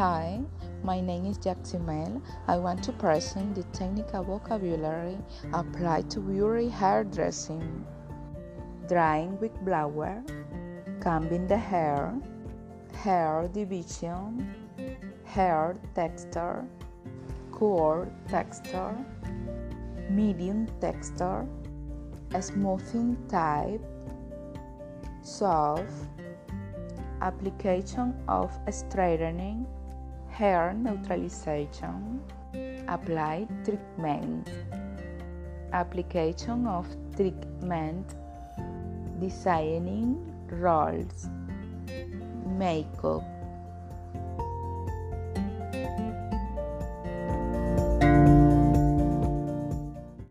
Hi, my name is Jacksimel. I want to present the technical vocabulary applied to beauty hairdressing. Drying with blower, combing the hair, hair division, hair texture, core texture, medium texture, smoothing type, soft, application of straightening, hair neutralization, applied treatment, application of treatment, designing rolls, makeup.